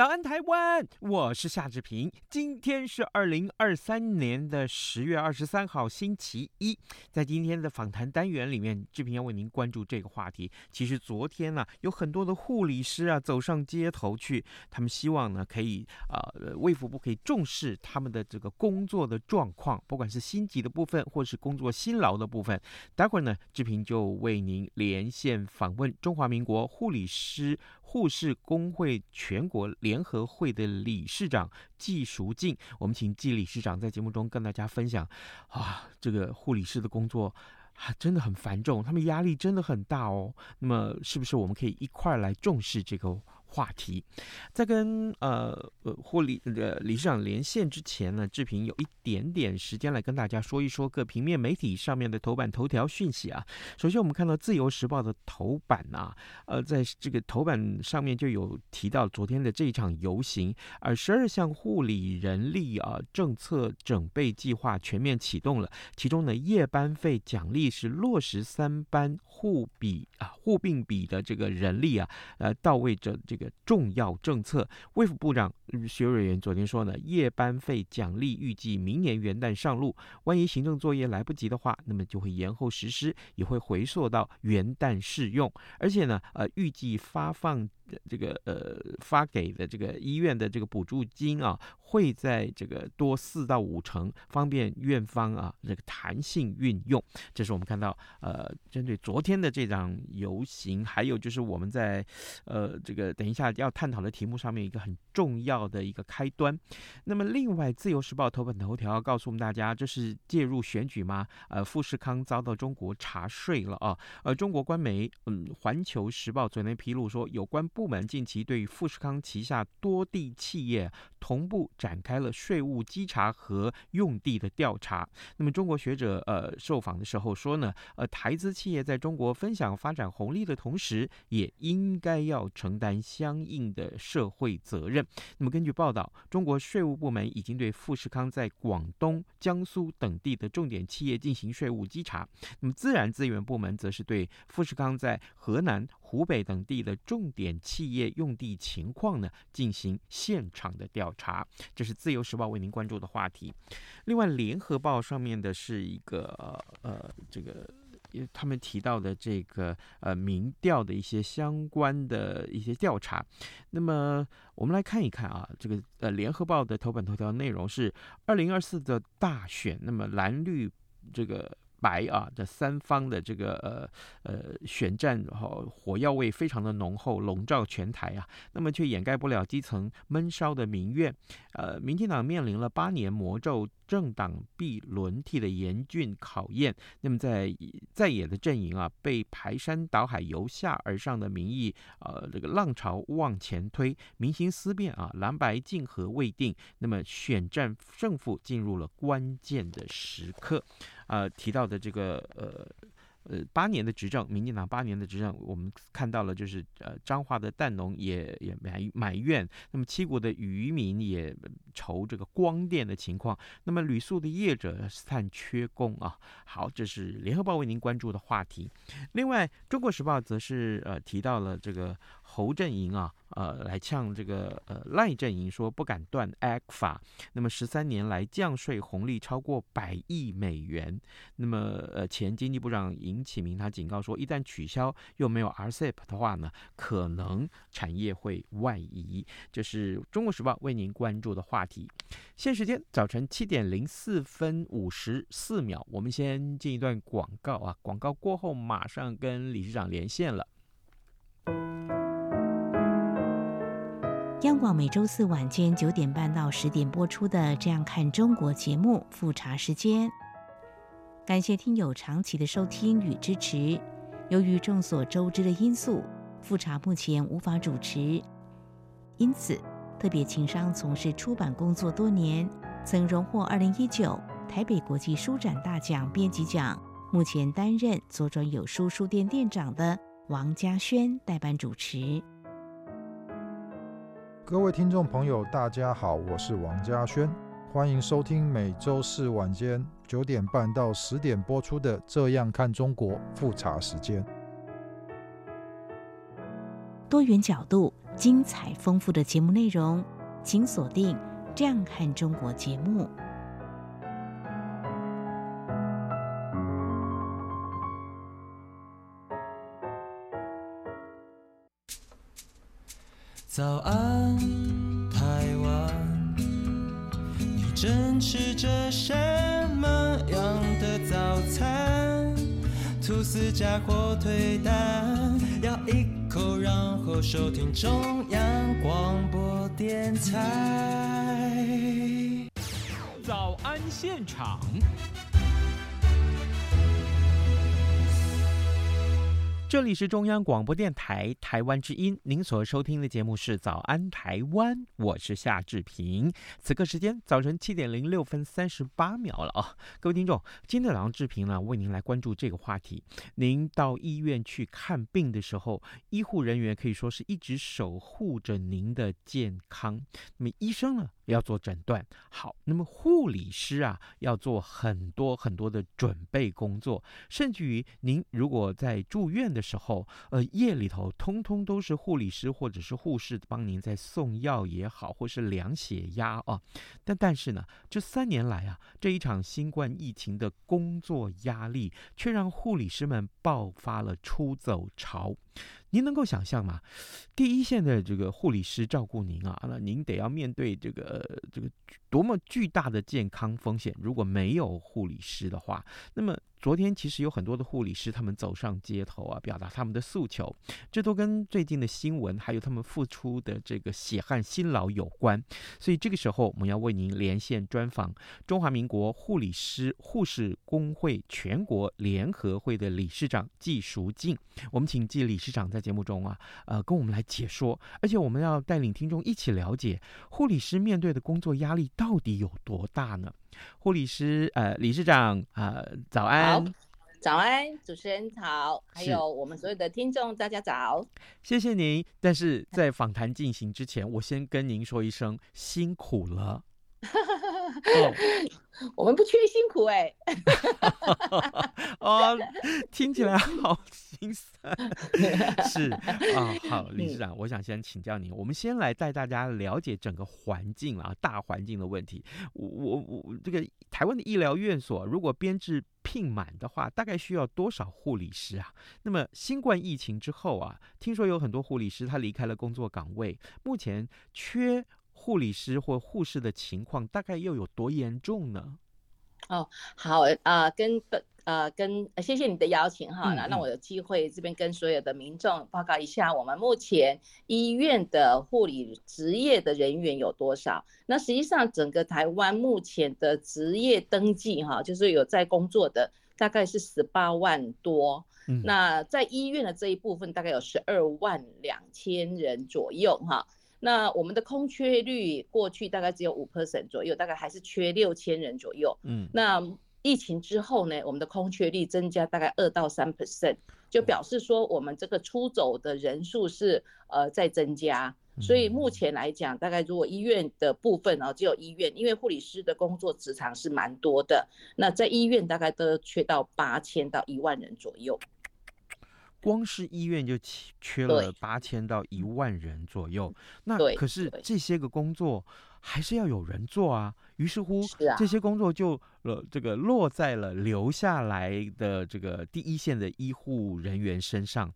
早安，台湾！我是夏志平。今天是二零二三年的十月二十三号，星期一。在今天的访谈单元里面，志平要为您关注这个话题。其实昨天呢、啊，有很多的护理师啊走上街头去，他们希望呢可以啊，卫福部可以重视他们的这个工作的状况，不管是薪级的部分，或是工作辛劳的部分。待会儿呢，志平就为您连线访问中华民国护理师。护士工会全国联合会的理事长季淑静，我们请季理事长在节目中跟大家分享啊，这个护理师的工作啊真的很繁重，他们压力真的很大哦。那么，是不是我们可以一块来重视这个话题，在跟呃呃护理的理事长连线之前呢，志平有一点点时间来跟大家说一说各平面媒体上面的头版头条讯息啊。首先，我们看到《自由时报》的头版啊，呃，在这个头版上面就有提到昨天的这一场游行，而十二项护理人力啊政策整备计划全面启动了，其中呢，夜班费奖励是落实三班护比啊护病比的这个人力啊，呃，到位这这。个重要政策，卫副部长薛瑞元昨天说呢，夜班费奖励预计明年元旦上路，万一行政作业来不及的话，那么就会延后实施，也会回溯到元旦试用，而且呢，呃，预计发放。这个呃发给的这个医院的这个补助金啊，会在这个多四到五成，方便院方啊这个弹性运用。这是我们看到呃针对昨天的这场游行，还有就是我们在呃这个等一下要探讨的题目上面一个很重要的一个开端。那么另外，《自由时报》头版头条告诉我们大家，这是介入选举吗？呃，富士康遭到中国查税了啊。而中国官媒嗯《环球时报》昨天披露说，有关部门近期对富士康旗下多地企业同步展开了税务稽查和用地的调查。那么，中国学者呃受访的时候说呢，呃，台资企业在中国分享发展红利的同时，也应该要承担相应的社会责任。那么，根据报道，中国税务部门已经对富士康在广东、江苏等地的重点企业进行税务稽查。那么，自然资源部门则是对富士康在河南。湖北等地的重点企业用地情况呢，进行现场的调查，这是自由时报为您关注的话题。另外，联合报上面的是一个呃，这个他们提到的这个呃民调的一些相关的一些调查。那么我们来看一看啊，这个呃联合报的头版头条内容是二零二四的大选，那么蓝绿这个。白啊，这三方的这个呃呃选战和火药味非常的浓厚，笼罩全台啊。那么却掩盖不了基层闷烧的民怨。呃，民进党面临了八年魔咒政党必轮替的严峻考验。那么在在野的阵营啊，被排山倒海由下而上的民意呃这个浪潮往前推，民心思变啊，蓝白竞合未定。那么选战胜负进入了关键的时刻。呃，提到的这个呃呃八年的执政，民进党八年的执政，我们看到了就是呃彰化的蛋农也也埋埋怨，那么七股的渔民也愁这个光电的情况，那么旅宿的业者叹缺工啊。好，这是联合报为您关注的话题。另外，中国时报则是呃提到了这个。侯阵营啊，呃，来呛这个呃赖阵营说不敢断 ECFA，那么十三年来降税红利超过百亿美元。那么呃前经济部长尹启明他警告说，一旦取消又没有 RCEP 的话呢，可能产业会外移。这是中国时报为您关注的话题。现时间早晨七点零四分五十四秒，我们先进一段广告啊，广告过后马上跟理事长连线了。央广每周四晚间九点半到十点播出的《这样看中国》节目，复查时间。感谢听友长期的收听与支持。由于众所周知的因素，复查目前无法主持，因此特别情商从事出版工作多年，曾荣获二零一九台北国际书展大奖编辑奖。目前担任左转有书书店店长的王嘉轩代班主持。各位听众朋友，大家好，我是王嘉轩，欢迎收听每周四晚间九点半到十点播出的《这样看中国》复查时间。多元角度、精彩丰富的节目内容，请锁定《这样看中国》节目。早安，吐司加火腿蛋，咬一口，然后收听中央广播电台。早安现场。这里是中央广播电台台湾之音，您所收听的节目是《早安台湾》，我是夏志平。此刻时间早晨七点零六分三十八秒了啊！各位听众，今天早上志平呢为您来关注这个话题。您到医院去看病的时候，医护人员可以说是一直守护着您的健康。那么医生呢要做诊断，好，那么护理师啊要做很多很多的准备工作，甚至于您如果在住院的时候，呃，夜里头通通都是护理师或者是护士帮您在送药也好，或是量血压啊。但但是呢，这三年来啊，这一场新冠疫情的工作压力，却让护理师们爆发了出走潮。您能够想象吗？第一线的这个护理师照顾您啊，那您得要面对这个这个多么巨大的健康风险。如果没有护理师的话，那么。昨天其实有很多的护理师，他们走上街头啊，表达他们的诉求，这都跟最近的新闻还有他们付出的这个血汗辛劳有关。所以这个时候，我们要为您连线专访中华民国护理师护士工会全国联合会的理事长纪淑静。我们请纪理事长在节目中啊，呃，跟我们来解说，而且我们要带领听众一起了解护理师面对的工作压力到底有多大呢？护理师，呃，理事长，呃，早安，早安，主持人好，还有我们所有的听众，大家早，谢谢您。但是 在访谈进行之前，我先跟您说一声辛苦了。哦、我们不缺辛苦哎、欸，哦，听起来好心酸。是啊、哦，好，理事长，我想先请教您，我们先来带大家了解整个环境啊，大环境的问题。我我我，这个台湾的医疗院所如果编制聘满的话，大概需要多少护理师啊？那么新冠疫情之后啊，听说有很多护理师他离开了工作岗位，目前缺。护理师或护士的情况大概又有多严重呢？哦，好啊、呃，跟呃跟谢谢你的邀请哈，那、嗯、让我有机会这边跟所有的民众报告一下，我们目前医院的护理职业的人员有多少？那实际上整个台湾目前的职业登记哈，就是有在工作的大概是十八万多，嗯、那在医院的这一部分大概有十二万两千人左右哈。那我们的空缺率过去大概只有五 percent 左右，大概还是缺六千人左右。嗯，那疫情之后呢，我们的空缺率增加大概二到三 percent，就表示说我们这个出走的人数是呃在增加。所以目前来讲，大概如果医院的部分啊，只有医院，因为护理师的工作职场是蛮多的，那在医院大概都缺到八千到一万人左右。光是医院就缺了八千到一万人左右，那可是这些个工作还是要有人做啊。于是乎，这些工作就呃这个落在了留下来的这个第一线的医护人员身上。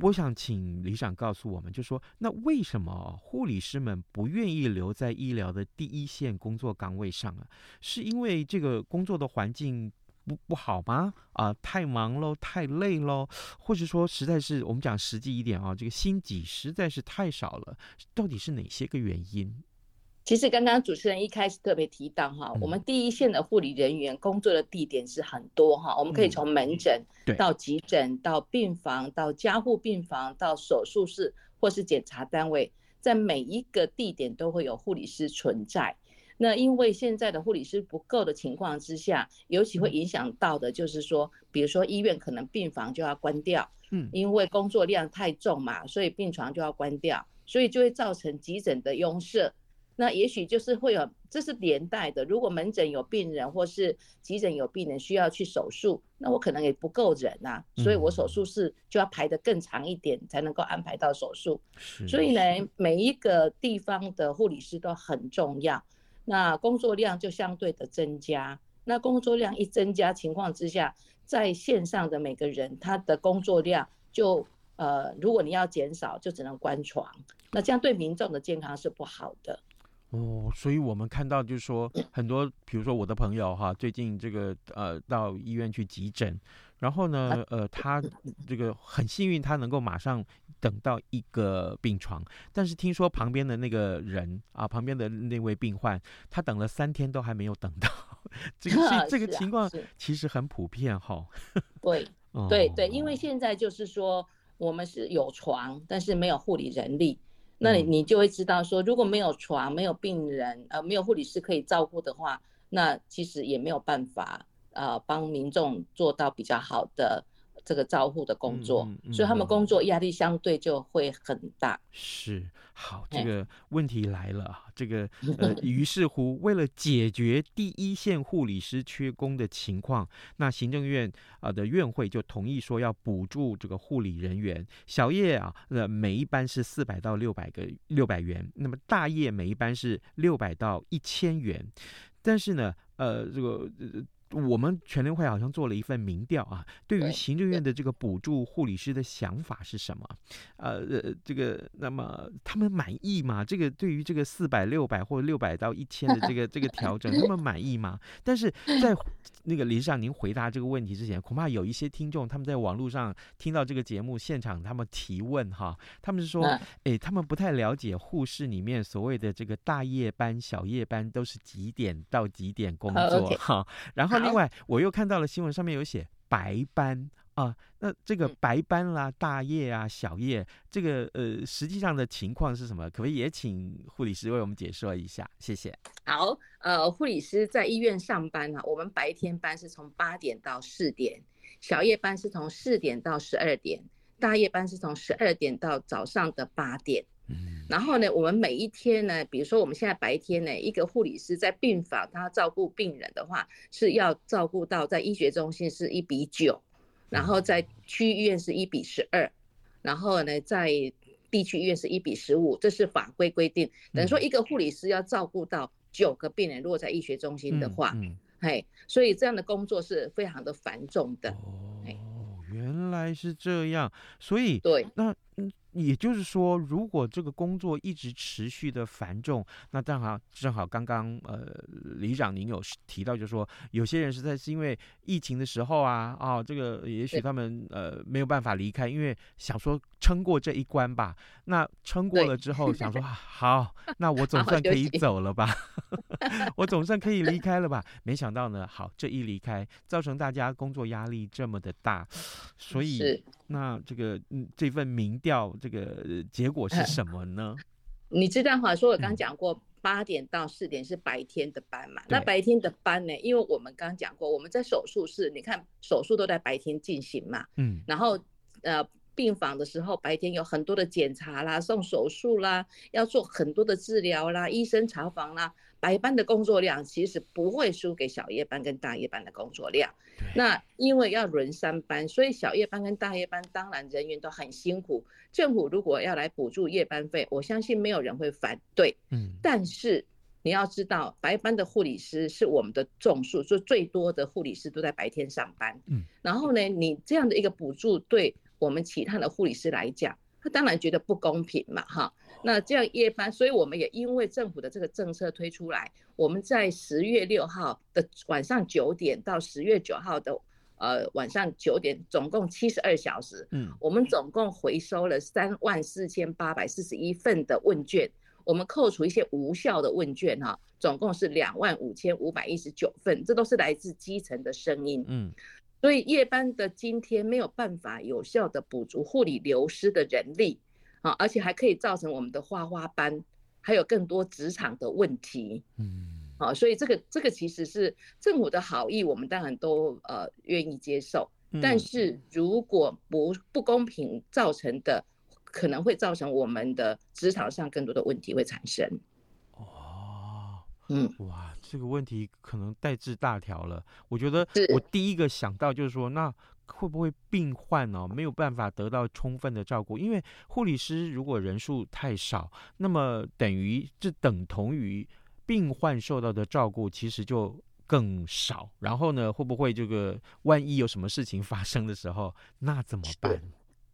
我想请理事长告诉我们，就说那为什么护理师们不愿意留在医疗的第一线工作岗位上啊？是因为这个工作的环境？不不好吗？啊、呃，太忙喽，太累喽，或者说实在是我们讲实际一点啊，这个心机实在是太少了，到底是哪些个原因？其实刚刚主持人一开始特别提到哈，我们第一线的护理人员工作的地点是很多哈，我们可以从门诊到急诊到病房到加护病房到手术室或是检查单位，在每一个地点都会有护理师存在。那因为现在的护理师不够的情况之下，尤其会影响到的就是说，比如说医院可能病房就要关掉，嗯，因为工作量太重嘛，所以病床就要关掉，所以就会造成急诊的拥塞。那也许就是会有，这是连带的。如果门诊有病人，或是急诊有病人需要去手术，那我可能也不够人呐、啊，所以我手术室就要排得更长一点，才能够安排到手术。所以呢，每一个地方的护理师都很重要，那工作量就相对的增加。那工作量一增加情况之下，在线上的每个人他的工作量就呃，如果你要减少，就只能关床，那这样对民众的健康是不好的。哦，所以我们看到就是说很多，比如说我的朋友哈，最近这个呃到医院去急诊，然后呢呃他这个很幸运，他能够马上等到一个病床，但是听说旁边的那个人啊，旁边的那位病患，他等了三天都还没有等到，这个是 这个情况其实很普遍哈。对 对对，因为现在就是说我们是有床，但是没有护理人力。那你你就会知道说，如果没有床、没有病人、呃，没有护理师可以照顾的话，那其实也没有办法呃帮民众做到比较好的这个照护的工作，嗯嗯嗯、所以他们工作压力相对就会很大。是，好，这个问题来了啊，这个 呃，于是乎，为了解决第一线护理师缺工的情况，那行政院啊的院会就同意说要补助这个护理人员，小叶啊，呃，每一班是四百到六百个六百元，那么大叶每一班是六百到一千元，但是呢，呃，这个呃。我们全联会好像做了一份民调啊，对于行政院的这个补助护理师的想法是什么？呃，这个那么他们满意吗？这个对于这个四百、六百或六百到一千的这个这个调整，他们满意吗？但是在 那个理事长您回答这个问题之前，恐怕有一些听众他们在网络上听到这个节目现场，他们提问哈，他们是说，哎，他们不太了解护士里面所谓的这个大夜班、小夜班都是几点到几点工作哈，然后。另外，我又看到了新闻上面有写白斑啊，那这个白斑啦、大夜啊、小夜，这个呃，实际上的情况是什么？可不可以也请护理师为我们解说一下？谢谢。好，呃，护理师在医院上班啊，我们白天班是从八点到四点，小夜班是从四点到十二点，大夜班是从十二点到早上的八点。嗯，然后呢，我们每一天呢，比如说我们现在白天呢，一个护理师在病房，他照顾病人的话，是要照顾到在医学中心是一比九，然后在区医院是一比十二，然后呢，在地区医院是一比十五，这是法规规定。等于说一个护理师要照顾到九个病人，如果在医学中心的话，嗯，嘿，所以这样的工作是非常的繁重的。哦，原来是这样，所以对，那嗯。也就是说，如果这个工作一直持续的繁重，那正好正好刚刚呃，李长您有提到，就是说有些人实在是因为疫情的时候啊，啊、哦，这个也许他们呃没有办法离开，因为想说撑过这一关吧。那撑过了之后，想说 好，那我 总算可以走了吧，我总算可以离开了吧。没想到呢，好，这一离开，造成大家工作压力这么的大，所以。那这个嗯，这份民调这个结果是什么呢？你知道哈，说我刚讲过，八点到四点是白天的班嘛？那白天的班呢？因为我们刚讲过，我们在手术室，你看手术都在白天进行嘛。嗯。然后呃，病房的时候，白天有很多的检查啦，送手术啦，要做很多的治疗啦，医生查房啦。白班的工作量其实不会输给小夜班跟大夜班的工作量。那因为要轮三班，所以小夜班跟大夜班当然人员都很辛苦。政府如果要来补助夜班费，我相信没有人会反对。嗯，但是你要知道，白班的护理师是我们的总数，就最多的护理师都在白天上班。嗯，然后呢，你这样的一个补助对我们其他的护理师来讲，他当然觉得不公平嘛，哈。那这样夜班，所以我们也因为政府的这个政策推出来，我们在十月六号的晚上九点到十月九号的呃晚上九点，总共七十二小时，嗯，我们总共回收了三万四千八百四十一份的问卷，我们扣除一些无效的问卷哈，总共是两万五千五百一十九份，这都是来自基层的声音。嗯，所以夜班的今天没有办法有效的补足护理流失的人力啊，而且还可以造成我们的花花班还有更多职场的问题。嗯，啊，所以这个这个其实是政府的好意，我们当然都呃愿意接受。但是如果不不公平造成的，可能会造成我们的职场上更多的问题会产生。哦，嗯，哇，这个问题可能代志大条了。我觉得我第一个想到就是说，那会不会病患哦没有办法得到充分的照顾？因为护理师如果人数太少，那么等于这等同于病患受到的照顾其实就。更少，然后呢，会不会这个万一有什么事情发生的时候，那怎么办？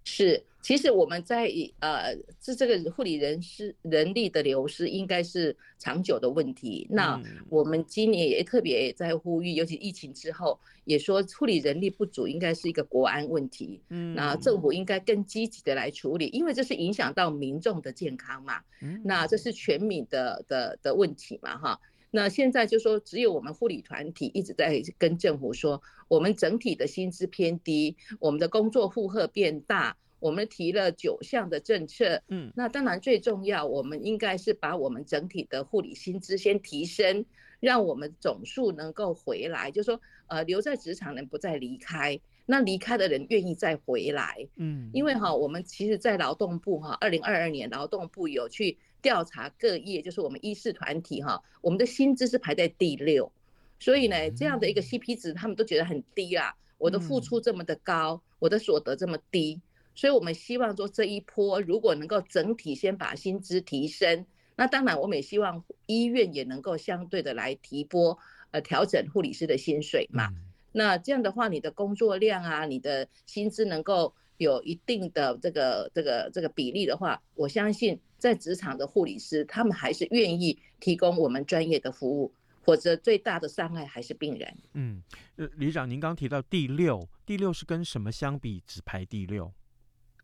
是，其实我们在呃，是这个护理人士人力的流失应该是长久的问题。那我们今年也特别在呼吁，尤其疫情之后，也说护理人力不足应该是一个国安问题。嗯，那政府应该更积极的来处理，因为这是影响到民众的健康嘛。嗯，那这是全民的的的问题嘛，哈。那现在就说，只有我们护理团体一直在跟政府说，我们整体的薪资偏低，我们的工作负荷变大，我们提了九项的政策，嗯，那当然最重要，我们应该是把我们整体的护理薪资先提升，让我们总数能够回来，就说呃留在职场人不再离开，那离开的人愿意再回来，嗯，因为哈，我们其实在劳动部哈，二零二二年劳动部有去。调查各业，就是我们医事团体哈，我们的薪资是排在第六，所以呢，这样的一个 CP 值，他们都觉得很低啦。我的付出这么的高，我的所得这么低，所以我们希望说这一波如果能够整体先把薪资提升，那当然我们也希望医院也能够相对的来提拨，呃，调整护理师的薪水嘛。那这样的话，你的工作量啊，你的薪资能够。有一定的这个这个这个比例的话，我相信在职场的护理师，他们还是愿意提供我们专业的服务，或者最大的伤害还是病人。嗯，呃，理长，您刚提到第六，第六是跟什么相比，只排第六？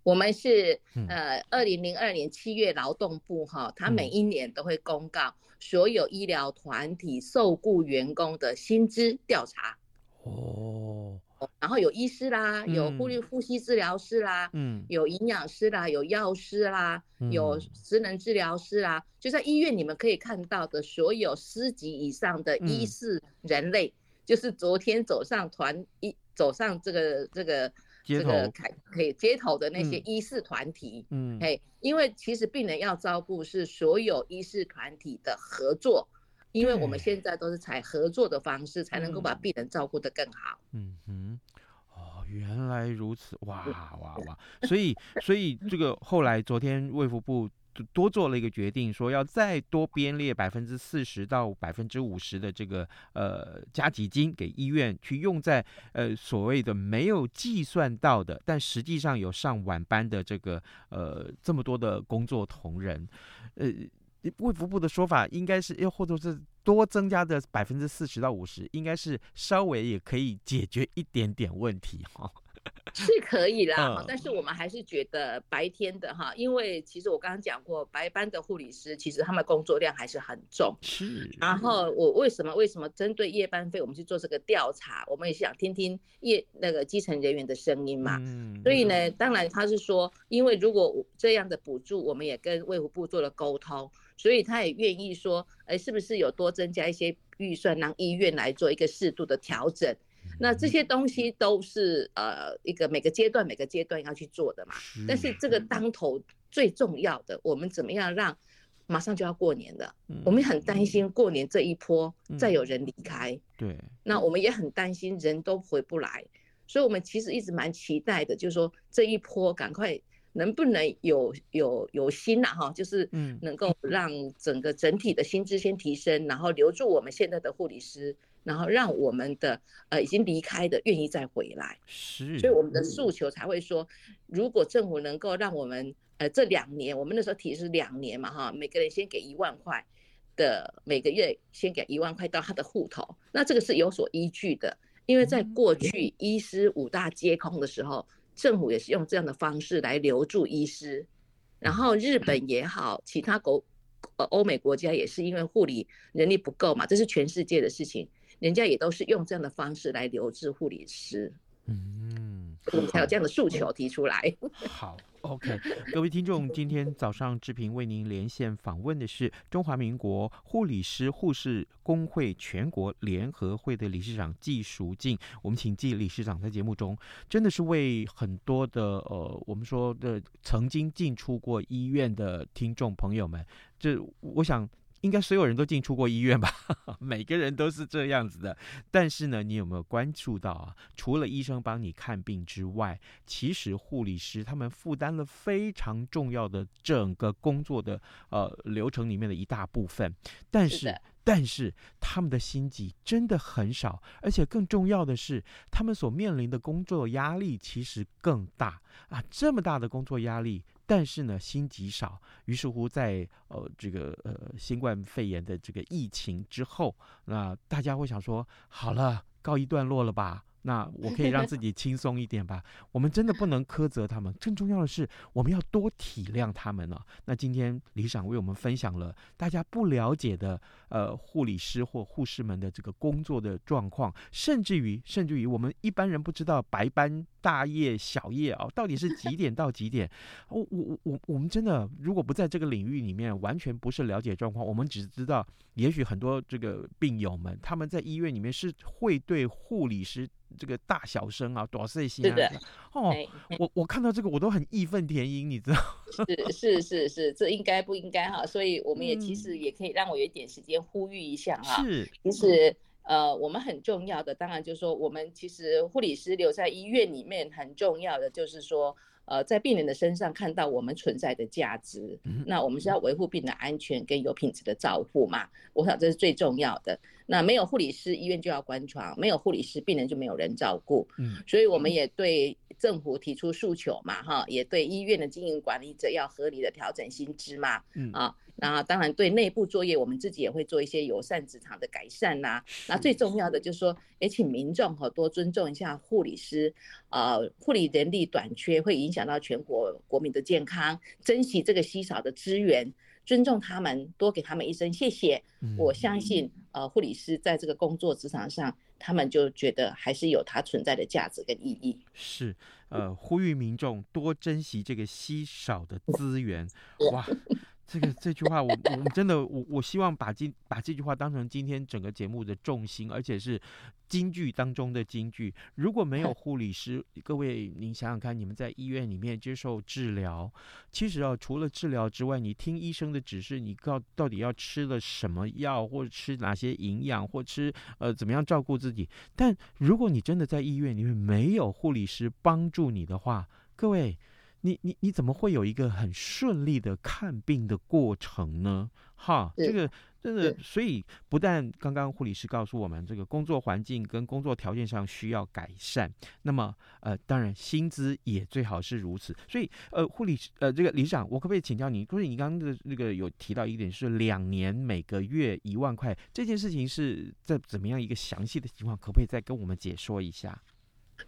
我们是呃，二零零二年七月劳动部哈，他每一年都会公告所有医疗团体受雇员工的薪资调查。哦。然后有医师啦，有呼吸呼吸治疗师啦，嗯，有营养师啦，有药师啦，有职能治疗师啦，就在医院你们可以看到的所有师级以上的医师人类，就是昨天走上团一走上这个这个这个凯可以街头的那些医师团体，嗯，嘿，因为其实病人要照顾是所有医师团体的合作。因为我们现在都是采合作的方式，才能够把病人照顾得更好。嗯哼，哦，原来如此，哇哇 哇！所以，所以这个后来昨天卫福部多做了一个决定，说要再多编列百分之四十到百分之五十的这个呃加急金给医院去用在呃所谓的没有计算到的，但实际上有上晚班的这个呃这么多的工作同仁，呃。卫福部的说法应该是，又或者是多增加的百分之四十到五十，应该是稍微也可以解决一点点问题哈。是可以啦，但是我们还是觉得白天的哈，因为其实我刚刚讲过，白班的护理师其实他们工作量还是很重。是。然后我为什么为什么针对夜班费，我们去做这个调查？我们也想听听夜那个基层人员的声音嘛。嗯。所以呢，当然他是说，因为如果这样的补助，我们也跟卫福部做了沟通。所以他也愿意说，哎，是不是有多增加一些预算，让医院来做一个适度的调整？那这些东西都是呃一个每个阶段每个阶段要去做的嘛。但是这个当头最重要的，我们怎么样让马上就要过年了，我们很担心过年这一波再有人离开。对。那我们也很担心人都回不来，所以我们其实一直蛮期待的，就是说这一波赶快。能不能有有有心呐哈，就是嗯，能够让整个整体的薪资先提升，然后留住我们现在的护理师，然后让我们的呃已经离开的愿意再回来。是，所以我们的诉求才会说，如果政府能够让我们呃这两年，我们那时候提是两年嘛哈，每个人先给一万块的，每个月先给一万块到他的户头，那这个是有所依据的，因为在过去医师五大皆空的时候。政府也是用这样的方式来留住医师，然后日本也好，其他国呃欧美国家也是因为护理人力不够嘛，这是全世界的事情，人家也都是用这样的方式来留置护理师。嗯，才有这样的诉求提出来。好，OK，各位听众，今天早上志平为您连线访问的是中华民国护理师护士工会全国联合会的理事长纪淑静。我们请纪理事长在节目中，真的是为很多的呃，我们说的曾经进出过医院的听众朋友们，这我想。应该所有人都进出过医院吧？每个人都是这样子的。但是呢，你有没有关注到啊？除了医生帮你看病之外，其实护理师他们负担了非常重要的整个工作的呃流程里面的一大部分。但是，是但是他们的薪级真的很少，而且更重要的是，他们所面临的工作压力其实更大啊！这么大的工作压力。但是呢，心极少，于是乎在呃这个呃新冠肺炎的这个疫情之后，那大家会想说，好了，告一段落了吧？那我可以让自 己轻松一点吧。我们真的不能苛责他们，更重要的是，我们要多体谅他们呢、啊。那今天李想为我们分享了大家不了解的呃护理师或护士们的这个工作的状况，甚至于甚至于我们一般人不知道白班、大夜、小夜啊，到底是几点到几点？我我我我们真的如果不在这个领域里面，完全不是了解状况，我们只知道，也许很多这个病友们他们在医院里面是会对护理师。这个大小声啊，多碎心啊！对对哦，我我看到这个我都很义愤填膺，你知道？是是是是，这应该不应该哈？所以我们也其实也可以让我有一点时间呼吁一下哈。是，其实呃，我们很重要的，当然就是说，我们其实护理师留在医院里面很重要的，就是说。呃，在病人的身上看到我们存在的价值，那我们是要维护病人的安全跟有品质的照护嘛。我想这是最重要的。那没有护理师，医院就要关床；没有护理师，病人就没有人照顾。嗯，所以我们也对政府提出诉求嘛，哈，也对医院的经营管理者要合理的调整薪资嘛。嗯啊。那当然，对内部作业，我们自己也会做一些友善职场的改善呐、啊。那最重要的就是说，也请民众哈多尊重一下护理师，呃，护理人力短缺会影响到全国国民的健康，珍惜这个稀少的资源，尊重他们，多给他们一声谢谢。我相信，呃，护理师在这个工作职场上，他们就觉得还是有它存在的价值跟意义。是，呃，呼吁民众多珍惜这个稀少的资源。哇。这个这句话我，我我真的我我希望把今把这句话当成今天整个节目的重心，而且是京剧当中的京剧。如果没有 护理师，各位您想想看，你们在医院里面接受治疗，其实啊，除了治疗之外，你听医生的指示，你告到底要吃了什么药，或者吃哪些营养，或吃呃怎么样照顾自己。但如果你真的在医院里面没有护理师帮助你的话，各位。你你你怎么会有一个很顺利的看病的过程呢？哈，这个真的，所以不但刚刚护理师告诉我们，这个工作环境跟工作条件上需要改善，那么呃，当然薪资也最好是如此。所以呃，护理师呃，这个理事长，我可不可以请教你？就是你刚刚的那个有提到一点是两年每个月一万块，这件事情是在怎么样一个详细的情况？可不可以再跟我们解说一下？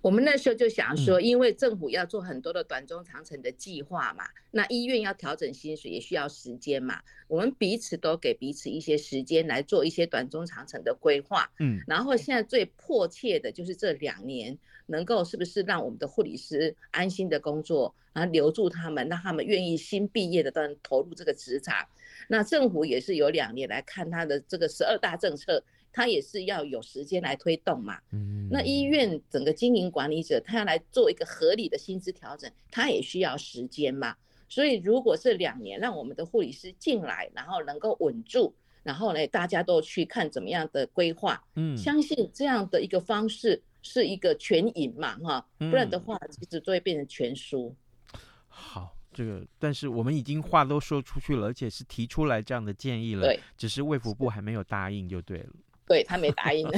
我们那时候就想说，因为政府要做很多的短中长程的计划嘛，那医院要调整薪水也需要时间嘛，我们彼此都给彼此一些时间来做一些短中长程的规划。嗯，然后现在最迫切的就是这两年能够是不是让我们的护理师安心的工作，然后留住他们，让他们愿意新毕业的都能投入这个职场。那政府也是有两年来看他的这个十二大政策。他也是要有时间来推动嘛，嗯那医院整个经营管理者，他要来做一个合理的薪资调整，他也需要时间嘛。所以如果这两年让我们的护理师进来，然后能够稳住，然后呢，大家都去看怎么样的规划，嗯，相信这样的一个方式是一个全赢嘛，哈，不然的话其实都会变成全输。好，这个但是我们已经话都说出去了，而且是提出来这样的建议了，对，只是卫福部还没有答应就对了。对，他没答应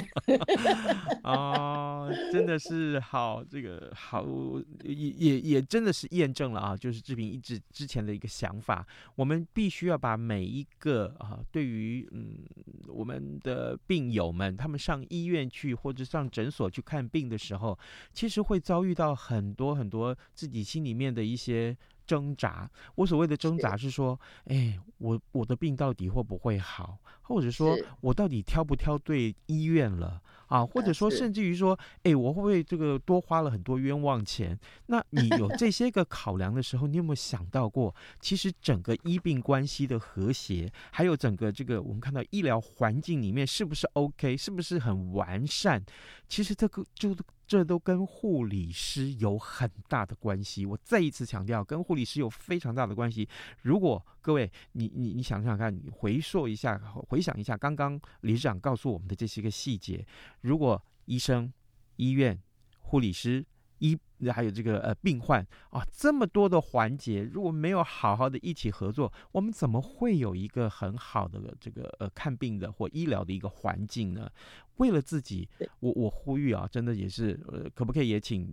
哦，真的是好，这个好也也也真的是验证了啊，就是志平一直之前的一个想法，我们必须要把每一个啊，对于嗯我们的病友们，他们上医院去或者上诊所去看病的时候，其实会遭遇到很多很多自己心里面的一些。挣扎。我所谓的挣扎是说，哎，我我的病到底会不会好，或者说我到底挑不挑对医院了？啊，或者说甚至于说，哎，我会不会这个多花了很多冤枉钱？那你有这些个考量的时候，你有没有想到过，其实整个医病关系的和谐，还有整个这个我们看到医疗环境里面是不是 OK，是不是很完善？其实这个就这都跟护理师有很大的关系。我再一次强调，跟护理师有非常大的关系。如果各位你你你想想看，你回溯一下，回想一下刚刚理事长告诉我们的这些个细节。如果医生、医院、护理师、医还有这个呃病患啊，这么多的环节，如果没有好好的一起合作，我们怎么会有一个很好的这个呃看病的或医疗的一个环境呢？为了自己，我我呼吁啊，真的也是呃，可不可以也请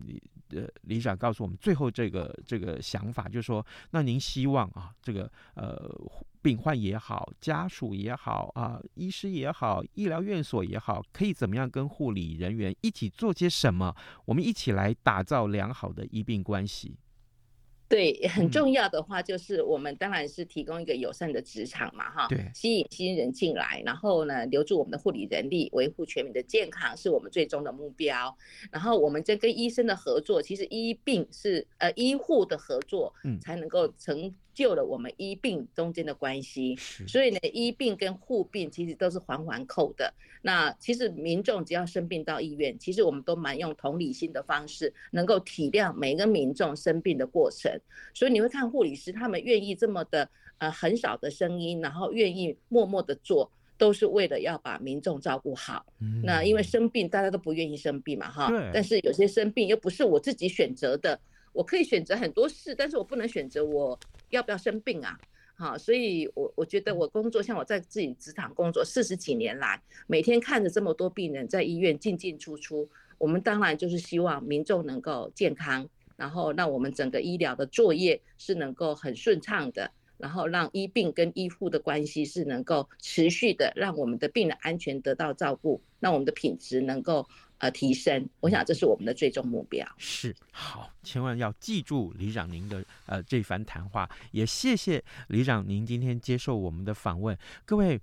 呃理事长告诉我们最后这个这个想法，就是说，那您希望啊，这个呃。病患也好，家属也好啊，医师也好，医疗院所也好，可以怎么样跟护理人员一起做些什么？我们一起来打造良好的医病关系。对，很重要的话就是我们当然是提供一个友善的职场嘛，哈，对，吸引新人进来，然后呢，留住我们的护理人力，维护全民的健康是我们最终的目标。然后我们这跟医生的合作，其实医病是呃医护的合作，嗯，才能够成。救了我们医病中间的关系，所以呢，医病跟护病其实都是环环扣的。那其实民众只要生病到医院，其实我们都蛮用同理心的方式，能够体谅每个民众生病的过程。所以你会看护理师他们愿意这么的呃很少的声音，然后愿意默默的做，都是为了要把民众照顾好。那因为生病大家都不愿意生病嘛，哈，但是有些生病又不是我自己选择的。我可以选择很多事，但是我不能选择我要不要生病啊，好，所以我我觉得我工作像我在自己职场工作四十几年来，每天看着这么多病人在医院进进出出，我们当然就是希望民众能够健康，然后让我们整个医疗的作业是能够很顺畅的，然后让医病跟医护的关系是能够持续的，让我们的病人安全得到照顾，让我们的品质能够。呃，提升，我想这是我们的最终目标。是，好，千万要记住李长您的呃这番谈话，也谢谢李长您今天接受我们的访问。各位，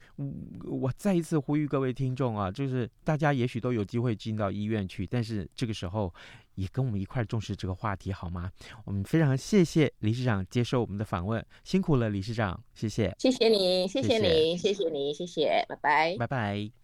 我再一次呼吁各位听众啊，就是大家也许都有机会进到医院去，但是这个时候也跟我们一块重视这个话题好吗？我们非常谢谢李市长接受我们的访问，辛苦了，李市长，谢谢，谢谢你，谢谢你，谢谢，谢谢你，谢谢，拜拜，拜拜。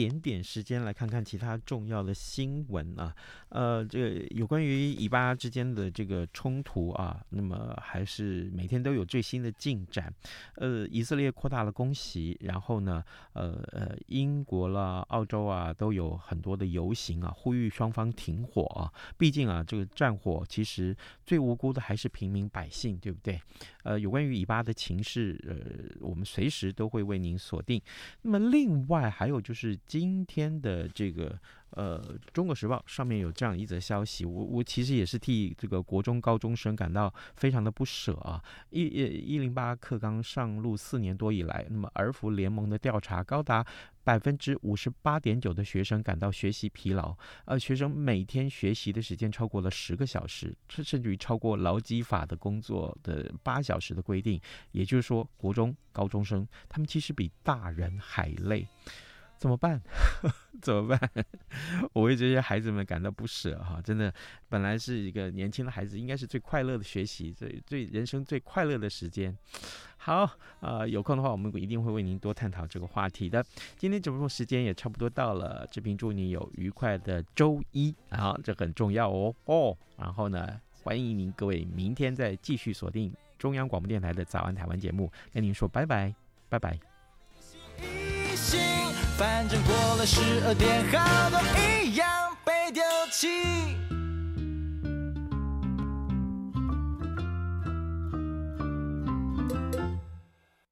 点点时间来看看其他重要的新闻啊。呃，这个有关于以巴之间的这个冲突啊，那么还是每天都有最新的进展。呃，以色列扩大了攻袭，然后呢，呃呃，英国啦、澳洲啊都有很多的游行啊，呼吁双方停火啊。毕竟啊，这个战火其实最无辜的还是平民百姓，对不对？呃，有关于以巴的情势，呃，我们随时都会为您锁定。那么另另外还有就是今天的这个呃《中国时报》上面有这样一则消息，我我其实也是替这个国中高中生感到非常的不舍啊！一一零八课纲上路四年多以来，那么儿福联盟的调查高达百分之五十八点九的学生感到学习疲劳，而学生每天学习的时间超过了十个小时，甚至于超过劳基法的工作的八小时的规定。也就是说，国中高中生他们其实比大人还累。怎么办？怎么办？我为这些孩子们感到不舍哈！真的，本来是一个年轻的孩子，应该是最快乐的学习，最最人生最快乐的时间。好，呃，有空的话，我们一定会为您多探讨这个话题的。今天直播时间也差不多到了，志平祝你有愉快的周一啊，这很重要哦哦。然后呢，欢迎您各位明天再继续锁定中央广播电台的早安台湾节目，跟您说拜拜，拜拜。反正过了十二点，好多一样被丢弃。